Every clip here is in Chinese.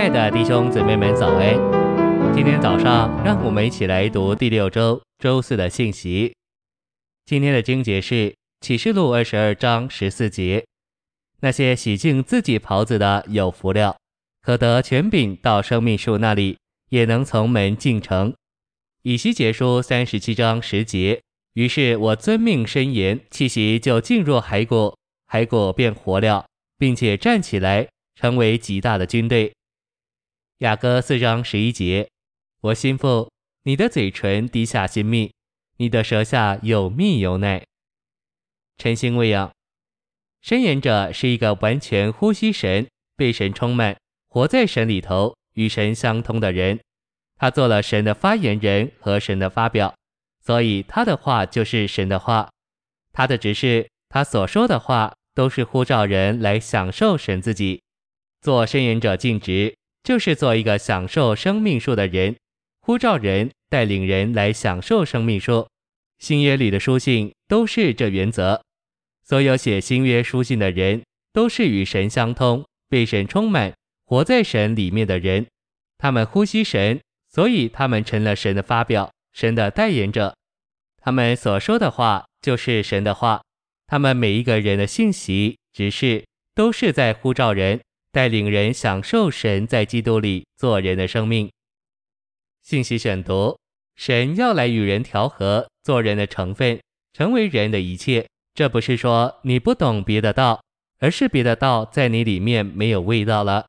亲爱的弟兄姊妹们，早安！今天早上，让我们一起来读第六周周四的信息。今天的经节是启示录二十二章十四节：那些洗净自己袍子的有福了，可得权柄到生命树那里，也能从门进城。以西结书三十七章十节：于是我遵命申言，气息就进入骸骨，骸骨便活了，并且站起来。成为极大的军队。雅歌四章十一节，我心腹，你的嘴唇滴下新蜜，你的舌下有蜜有奶。晨星喂养，申言者是一个完全呼吸神、被神充满、活在神里头、与神相通的人。他做了神的发言人和神的发表，所以他的话就是神的话。他的指示，他所说的话，都是呼召人来享受神自己。做申言者尽职，就是做一个享受生命树的人，呼召人、带领人来享受生命树。新约里的书信都是这原则。所有写新约书信的人，都是与神相通、被神充满、活在神里面的人。他们呼吸神，所以他们成了神的发表、神的代言者。他们所说的话就是神的话。他们每一个人的信息、指示，都是在呼召人。带领人享受神在基督里做人的生命。信息选读：神要来与人调和，做人的成分，成为人的一切。这不是说你不懂别的道，而是别的道在你里面没有味道了。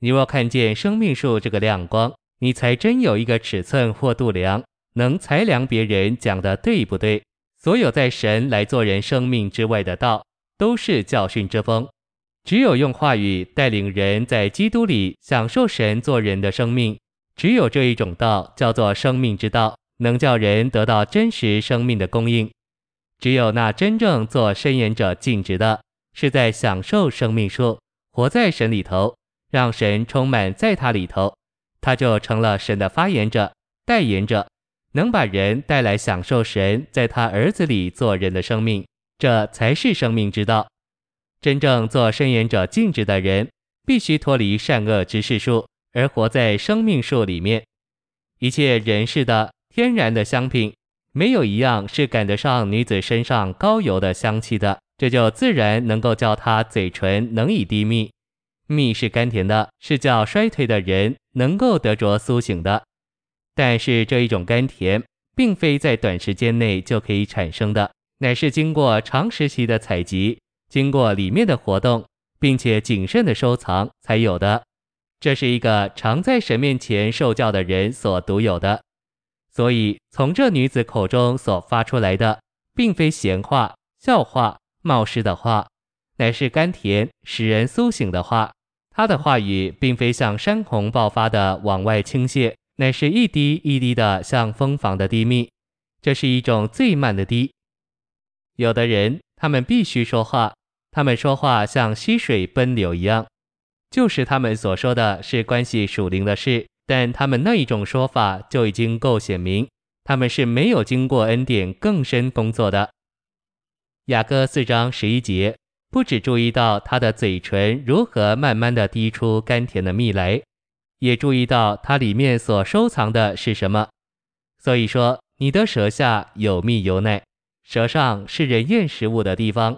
你若看见生命树这个亮光，你才真有一个尺寸或度量，能裁量别人讲的对不对。所有在神来做人生命之外的道，都是教训之风。只有用话语带领人在基督里享受神做人的生命，只有这一种道叫做生命之道，能叫人得到真实生命的供应。只有那真正做申言者尽职的，是在享受生命树，活在神里头，让神充满在他里头，他就成了神的发言者、代言者，能把人带来享受神在他儿子里做人的生命，这才是生命之道。真正做申言者尽职的人，必须脱离善恶知识树，而活在生命树里面。一切人世的天然的香品，没有一样是赶得上女子身上膏油的香气的。这就自然能够叫她嘴唇能以低蜜。蜜是甘甜的，是叫衰退的人能够得着苏醒的。但是这一种甘甜，并非在短时间内就可以产生的，乃是经过长时期的采集。经过里面的活动，并且谨慎的收藏才有的，这是一个常在神面前受教的人所独有的。所以从这女子口中所发出来的，并非闲话、笑话、冒失的话，乃是甘甜使人苏醒的话。她的话语并非像山洪爆发的往外倾泻，乃是一滴一滴的像蜂房的滴蜜。这是一种最慢的滴。有的人，他们必须说话。他们说话像溪水奔流一样，就是他们所说的是关系属灵的事，但他们那一种说法就已经够显明，他们是没有经过恩典更深工作的。雅歌四章十一节，不只注意到他的嘴唇如何慢慢的滴出甘甜的蜜来，也注意到它里面所收藏的是什么。所以说，你的舌下有蜜有奶，舌上是人咽食物的地方。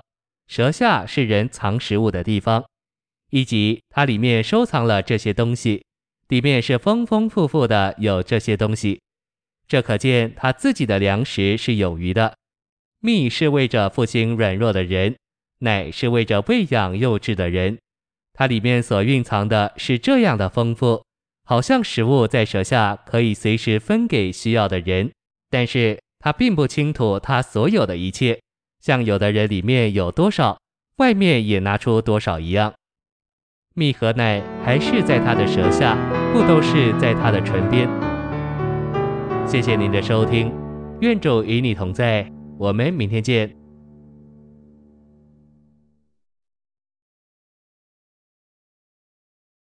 舌下是人藏食物的地方，以及它里面收藏了这些东西，里面是丰丰富富的有这些东西，这可见他自己的粮食是有余的。蜜是为着复兴软弱的人，奶是为着喂养幼稚的人，它里面所蕴藏的是这样的丰富，好像食物在舌下可以随时分给需要的人，但是他并不倾吐他所有的一切。像有的人里面有多少，外面也拿出多少一样。蜜和奶还是在他的舌下，不都是在他的唇边。谢谢您的收听，愿主与你同在，我们明天见。